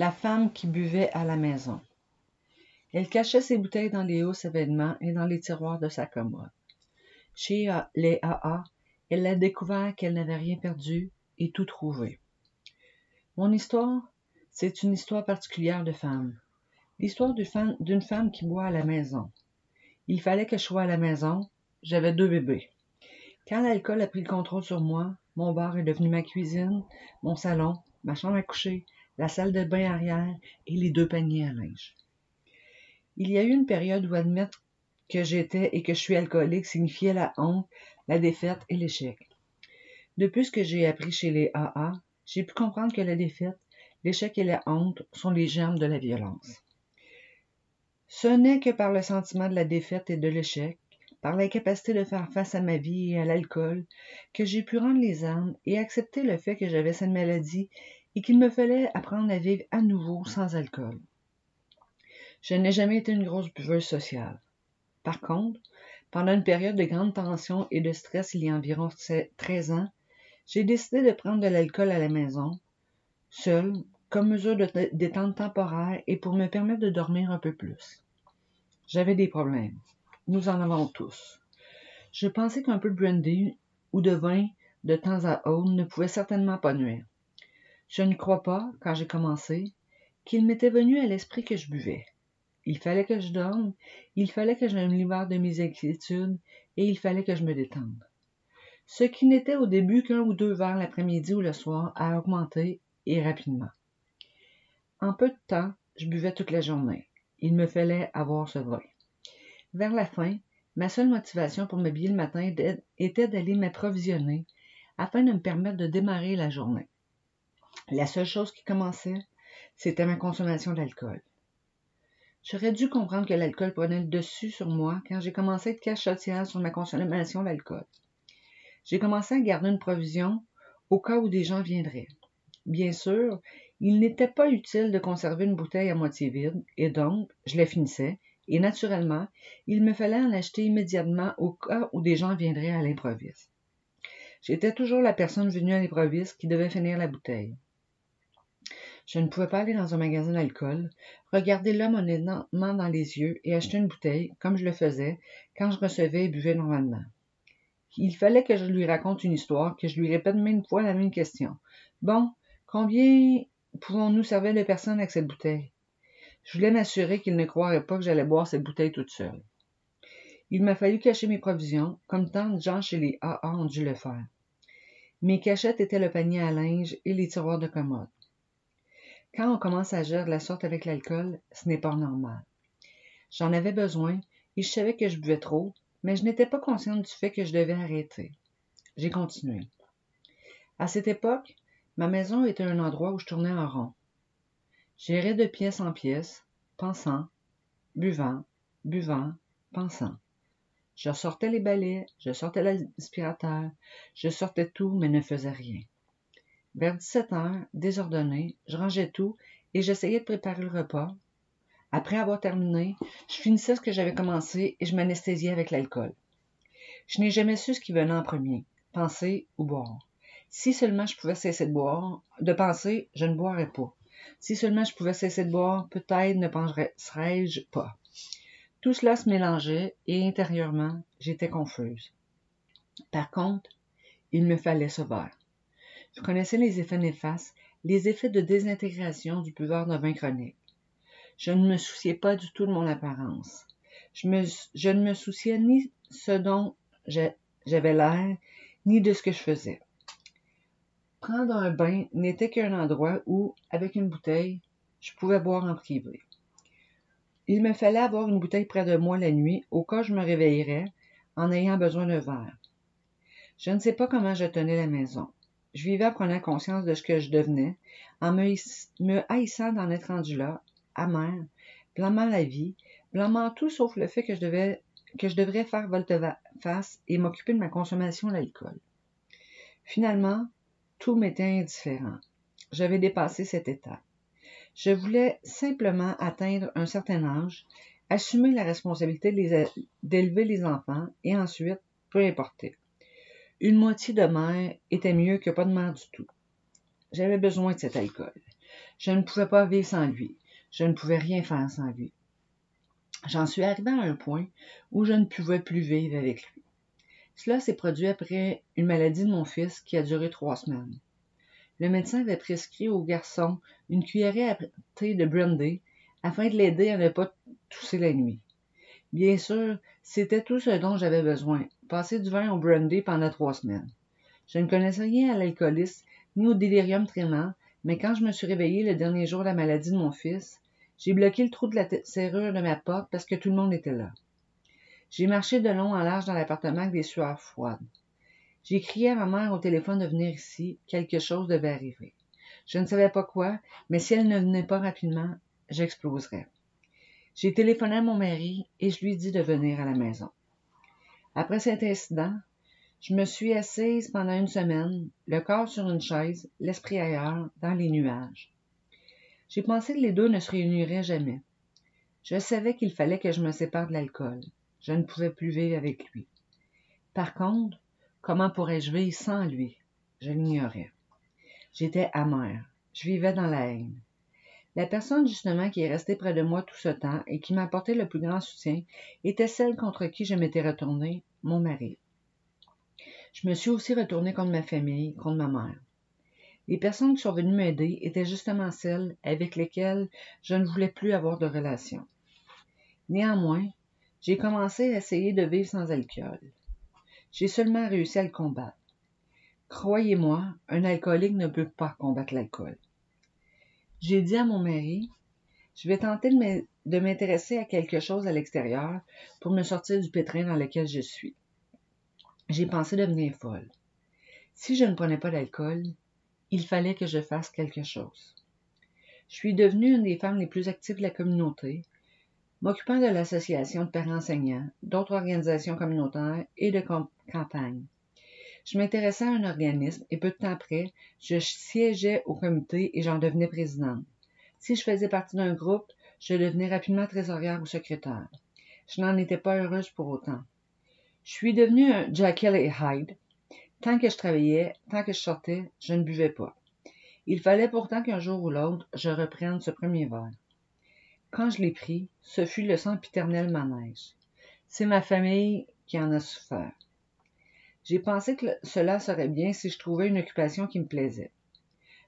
La femme qui buvait à la maison. Elle cachait ses bouteilles dans les hauts événements et dans les tiroirs de sa commode. Chez les AA, elle a découvert qu'elle n'avait rien perdu et tout trouvé. Mon histoire, c'est une histoire particulière de femme. L'histoire d'une femme qui boit à la maison. Il fallait que je sois à la maison. J'avais deux bébés. Quand l'alcool a pris le contrôle sur moi, mon bar est devenu ma cuisine, mon salon, ma chambre à coucher, la salle de bain arrière et les deux paniers à linge. Il y a eu une période où admettre que j'étais et que je suis alcoolique signifiait la honte, la défaite et l'échec. Depuis ce que j'ai appris chez les AA, j'ai pu comprendre que la défaite, l'échec et la honte sont les germes de la violence. Ce n'est que par le sentiment de la défaite et de l'échec, par l'incapacité de faire face à ma vie et à l'alcool, que j'ai pu rendre les armes et accepter le fait que j'avais cette maladie et qu'il me fallait apprendre à vivre à nouveau sans alcool. Je n'ai jamais été une grosse buveuse sociale. Par contre, pendant une période de grande tension et de stress il y a environ 13 ans, j'ai décidé de prendre de l'alcool à la maison, seule, comme mesure de détente temporaire et pour me permettre de dormir un peu plus. J'avais des problèmes. Nous en avons tous. Je pensais qu'un peu de brandy ou de vin de temps à autre ne pouvait certainement pas nuire. Je ne crois pas, quand j'ai commencé, qu'il m'était venu à l'esprit que je buvais. Il fallait que je dorme, il fallait que je me libère de mes inquiétudes et il fallait que je me détende. Ce qui n'était au début qu'un ou deux verres l'après-midi ou le soir a augmenté et rapidement. En peu de temps, je buvais toute la journée. Il me fallait avoir ce vin. Vers la fin, ma seule motivation pour m'habiller le matin était d'aller m'approvisionner afin de me permettre de démarrer la journée. La seule chose qui commençait, c'était ma consommation d'alcool. J'aurais dû comprendre que l'alcool prenait le dessus sur moi quand j'ai commencé à être cachotière sur ma consommation d'alcool. J'ai commencé à garder une provision au cas où des gens viendraient. Bien sûr, il n'était pas utile de conserver une bouteille à moitié vide, et donc je la finissais, et naturellement, il me fallait en acheter immédiatement au cas où des gens viendraient à l'improviste. J'étais toujours la personne venue à l'improviste qui devait finir la bouteille. Je ne pouvais pas aller dans un magasin d'alcool, regarder l'homme honnêtement dans les yeux et acheter une bouteille, comme je le faisais quand je recevais et buvais normalement. Il fallait que je lui raconte une histoire, que je lui répète même fois la même question. Bon, combien pouvons-nous servir de personnes avec cette bouteille? Je voulais m'assurer qu'il ne croirait pas que j'allais boire cette bouteille toute seule. Il m'a fallu cacher mes provisions, comme tant de gens chez les AA ont dû le faire. Mes cachettes étaient le panier à linge et les tiroirs de commode. Quand on commence à agir de la sorte avec l'alcool, ce n'est pas normal. J'en avais besoin et je savais que je buvais trop, mais je n'étais pas consciente du fait que je devais arrêter. J'ai continué. À cette époque, ma maison était un endroit où je tournais en rond. J'irais de pièce en pièce, pensant, buvant, buvant, pensant. Je sortais les balais, je sortais l'aspirateur, je sortais tout, mais ne faisais rien. Vers 17 heures, désordonné, je rangeais tout et j'essayais de préparer le repas. Après avoir terminé, je finissais ce que j'avais commencé et je m'anesthésiais avec l'alcool. Je n'ai jamais su ce qui venait en premier, penser ou boire. Si seulement je pouvais cesser de boire, de penser, je ne boirais pas. Si seulement je pouvais cesser de boire, peut-être ne penserais-je pas. Tout cela se mélangeait et intérieurement, j'étais confuse. Par contre, il me fallait ce verre. Je connaissais les effets néfastes, les effets de désintégration du buveur de vin chronique. Je ne me souciais pas du tout de mon apparence. Je, ne me souciais ni ce dont j'avais l'air, ni de ce que je faisais. Prendre un bain n'était qu'un endroit où, avec une bouteille, je pouvais boire en privé. Il me fallait avoir une bouteille près de moi la nuit, au cas où je me réveillerais, en ayant besoin d'un verre. Je ne sais pas comment je tenais la maison. Je vivais en prenant conscience de ce que je devenais, en me, haïssant d'en être rendu là, amère, blâmant la vie, blâmant tout sauf le fait que je devais que je devrais faire volte-face et m'occuper de ma consommation d'alcool. Finalement, tout m'était indifférent. J'avais dépassé cet état. Je voulais simplement atteindre un certain âge, assumer la responsabilité d'élever les enfants et ensuite, peu importe. Une moitié de mère était mieux que pas de mère du tout. J'avais besoin de cet alcool. Je ne pouvais pas vivre sans lui. Je ne pouvais rien faire sans lui. J'en suis arrivé à un point où je ne pouvais plus vivre avec lui. Cela s'est produit après une maladie de mon fils qui a duré trois semaines. Le médecin avait prescrit au garçon une cuillerée à thé de brandy afin de l'aider à ne pas tousser la nuit. Bien sûr, c'était tout ce dont j'avais besoin, passer du vin au brandy pendant trois semaines. Je ne connaissais rien à l'alcoolisme ni au délirium trément, mais quand je me suis réveillée le dernier jour de la maladie de mon fils, j'ai bloqué le trou de la serrure de ma porte parce que tout le monde était là. J'ai marché de long en large dans l'appartement avec des sueurs froides. J'ai crié à ma mère au téléphone de venir ici, quelque chose devait arriver. Je ne savais pas quoi, mais si elle ne venait pas rapidement, j'exploserais. J'ai téléphoné à mon mari et je lui ai dit de venir à la maison. Après cet incident, je me suis assise pendant une semaine, le corps sur une chaise, l'esprit ailleurs, dans les nuages. J'ai pensé que les deux ne se réuniraient jamais. Je savais qu'il fallait que je me sépare de l'alcool. Je ne pouvais plus vivre avec lui. Par contre, comment pourrais-je vivre sans lui? Je l'ignorais. J'étais amère. Je vivais dans la haine. La personne justement qui est restée près de moi tout ce temps et qui m'a apporté le plus grand soutien était celle contre qui je m'étais retournée, mon mari. Je me suis aussi retournée contre ma famille, contre ma mère. Les personnes qui sont venues m'aider étaient justement celles avec lesquelles je ne voulais plus avoir de relation. Néanmoins, j'ai commencé à essayer de vivre sans alcool. J'ai seulement réussi à le combattre. Croyez-moi, un alcoolique ne peut pas combattre l'alcool. J'ai dit à mon mari, je vais tenter de m'intéresser à quelque chose à l'extérieur pour me sortir du pétrin dans lequel je suis. J'ai pensé devenir folle. Si je ne prenais pas d'alcool, il fallait que je fasse quelque chose. Je suis devenue une des femmes les plus actives de la communauté, m'occupant de l'association de parents enseignants, d'autres organisations communautaires et de campagnes. Je m'intéressais à un organisme et peu de temps après, je siégeais au comité et j'en devenais présidente. Si je faisais partie d'un groupe, je devenais rapidement trésorière ou secrétaire. Je n'en étais pas heureuse pour autant. Je suis devenue un Jekyll et Hyde, Tant que je travaillais, tant que je sortais, je ne buvais pas. Il fallait pourtant qu'un jour ou l'autre, je reprenne ce premier verre. Quand je l'ai pris, ce fut le sempiternel manège. C'est ma famille qui en a souffert. J'ai pensé que cela serait bien si je trouvais une occupation qui me plaisait.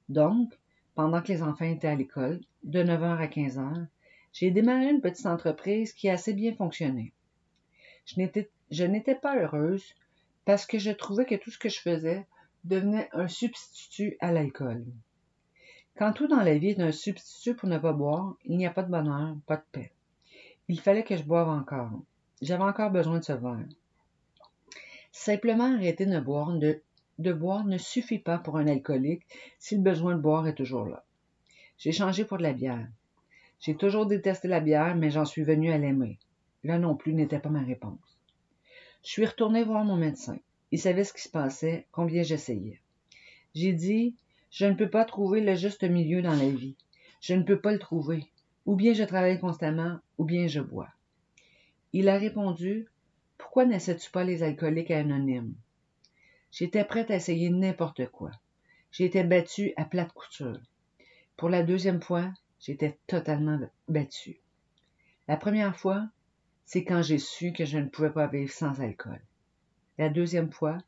Donc, pendant que les enfants étaient à l'école, de 9h à 15h, j'ai démarré une petite entreprise qui a assez bien fonctionné. Je n'étais pas heureuse, parce que je trouvais que tout ce que je faisais devenait un substitut à l'alcool. Quand tout dans la vie est un substitut pour ne pas boire, il n'y a pas de bonheur, pas de paix. Il fallait que je boive encore. J'avais encore besoin de ce verre. Simplement arrêter de boire, ne suffit pas pour un alcoolique si le besoin de boire est toujours là. J'ai changé pour de la bière. J'ai toujours détesté la bière, mais j'en suis venu à l'aimer. Là non plus n'était pas ma réponse. Je suis retournée voir mon médecin. Il savait ce qui se passait, combien j'essayais. J'ai dit, je ne peux pas trouver le juste milieu dans la vie. Je ne peux pas le trouver. Ou bien je travaille constamment, ou bien je bois. Il a répondu, pourquoi n'essaies-tu pas les alcooliques anonymes? J'étais prête à essayer n'importe quoi. J'étais battue à plate couture. Pour la deuxième fois, j'étais totalement battue. La première fois, c'est quand j'ai su que je ne pouvais pas vivre sans alcool. La deuxième fois,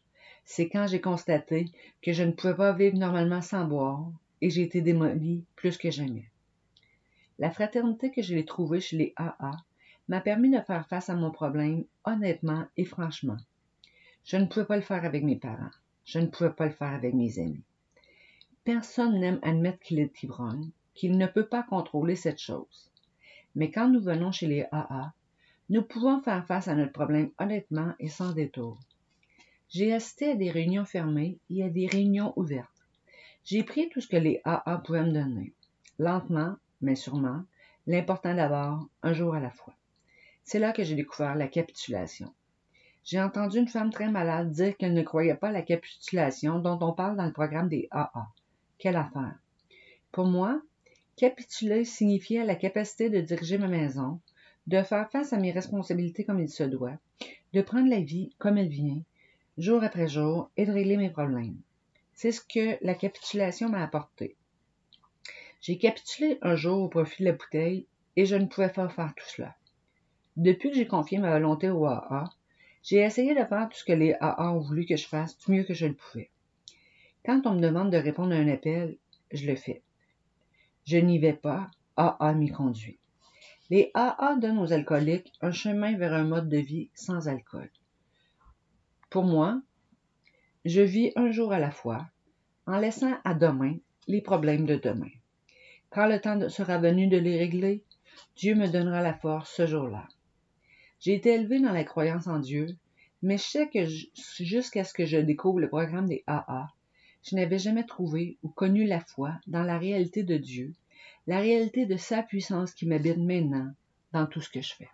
c'est quand j'ai constaté que je ne pouvais pas vivre normalement sans boire et j'ai été démolie plus que jamais. La fraternité que j'ai trouvée chez les AA m'a permis de faire face à mon problème honnêtement et franchement. Je ne pouvais pas le faire avec mes parents. Je ne pouvais pas le faire avec mes amis. Personne n'aime admettre qu'il est ivrogne, qu'il ne peut pas contrôler cette chose. Mais quand nous venons chez les AA, nous pouvons faire face à notre problème honnêtement et sans détour. J'ai assisté à des réunions fermées et à des réunions ouvertes. J'ai pris tout ce que les AA pouvaient me donner. Lentement, mais sûrement, l'important d'abord, un jour à la fois. C'est là que j'ai découvert la capitulation. J'ai entendu une femme très malade dire qu'elle ne croyait pas à la capitulation dont on parle dans le programme des AA. Quelle affaire! Pour moi, capituler signifiait la capacité de diriger ma maison, de faire face à mes responsabilités comme il se doit, de prendre la vie comme elle vient, jour après jour, et de régler mes problèmes. C'est ce que la capitulation m'a apporté. J'ai capitulé un jour au profit de la bouteille et je ne pouvais pas faire tout cela. Depuis que j'ai confié ma volonté au AA, j'ai essayé de faire tout ce que les AA ont voulu que je fasse du mieux que je le pouvais. Quand on me demande de répondre à un appel, je le fais. Je n'y vais pas, AA m'y conduit. Les AA donnent aux alcooliques un chemin vers un mode de vie sans alcool. Pour moi, je vis un jour à la fois, en laissant à demain les problèmes de demain. Quand le temps sera venu de les régler, Dieu me donnera la force ce jour-là. J'ai été élevé dans la croyance en Dieu, mais je sais que jusqu'à ce que je découvre le programme des AA, je n'avais jamais trouvé ou connu la foi dans la réalité de Dieu, la réalité de sa puissance qui m'habite maintenant dans tout ce que je fais.